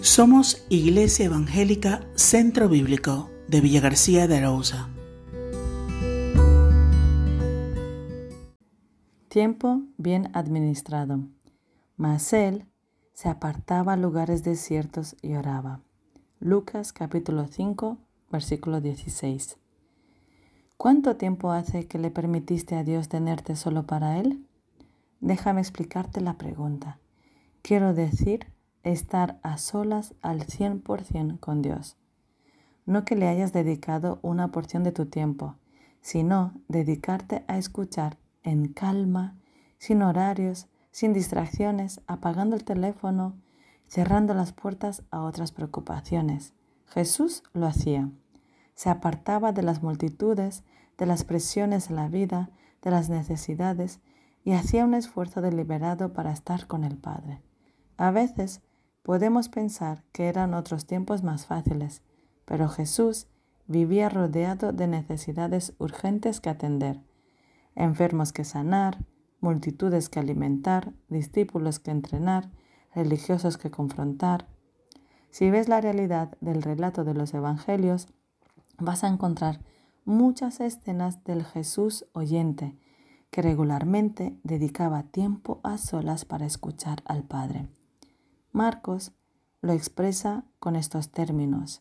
Somos Iglesia Evangélica Centro Bíblico de Villa García de Arauza. Tiempo bien administrado. Mas él se apartaba a lugares desiertos y oraba. Lucas capítulo 5, versículo 16. ¿Cuánto tiempo hace que le permitiste a Dios tenerte solo para Él? Déjame explicarte la pregunta. Quiero decir, estar a solas al 100% con Dios. No que le hayas dedicado una porción de tu tiempo, sino dedicarte a escuchar en calma, sin horarios, sin distracciones, apagando el teléfono, cerrando las puertas a otras preocupaciones. Jesús lo hacía. Se apartaba de las multitudes, de las presiones de la vida, de las necesidades, y hacía un esfuerzo deliberado para estar con el Padre. A veces Podemos pensar que eran otros tiempos más fáciles, pero Jesús vivía rodeado de necesidades urgentes que atender, enfermos que sanar, multitudes que alimentar, discípulos que entrenar, religiosos que confrontar. Si ves la realidad del relato de los Evangelios, vas a encontrar muchas escenas del Jesús oyente, que regularmente dedicaba tiempo a solas para escuchar al Padre. Marcos lo expresa con estos términos.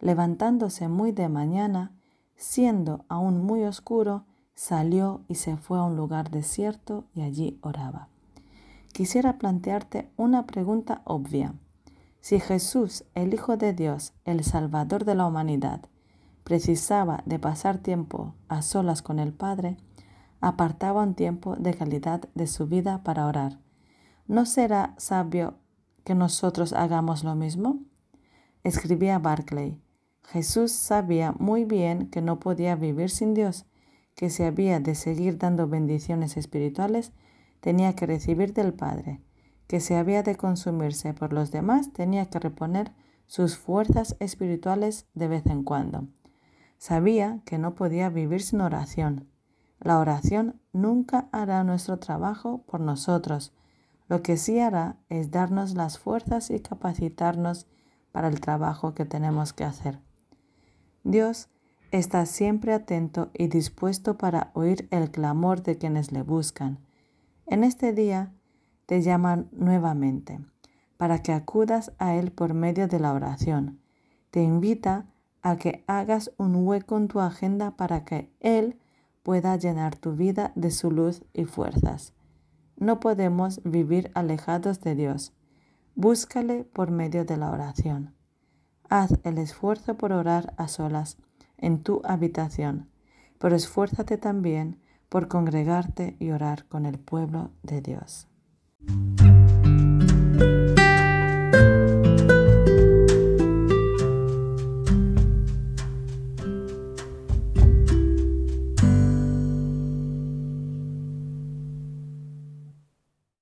Levantándose muy de mañana, siendo aún muy oscuro, salió y se fue a un lugar desierto y allí oraba. Quisiera plantearte una pregunta obvia. Si Jesús, el Hijo de Dios, el Salvador de la humanidad, precisaba de pasar tiempo a solas con el Padre, apartaba un tiempo de calidad de su vida para orar. ¿No será sabio que nosotros hagamos lo mismo? Escribía Barclay. Jesús sabía muy bien que no podía vivir sin Dios, que si había de seguir dando bendiciones espirituales, tenía que recibir del Padre, que si había de consumirse por los demás, tenía que reponer sus fuerzas espirituales de vez en cuando. Sabía que no podía vivir sin oración. La oración nunca hará nuestro trabajo por nosotros, lo que sí hará es darnos las fuerzas y capacitarnos para el trabajo que tenemos que hacer. Dios está siempre atento y dispuesto para oír el clamor de quienes le buscan. En este día te llaman nuevamente para que acudas a Él por medio de la oración. Te invita a que hagas un hueco en tu agenda para que Él pueda llenar tu vida de su luz y fuerzas. No podemos vivir alejados de Dios. Búscale por medio de la oración. Haz el esfuerzo por orar a solas en tu habitación, pero esfuérzate también por congregarte y orar con el pueblo de Dios.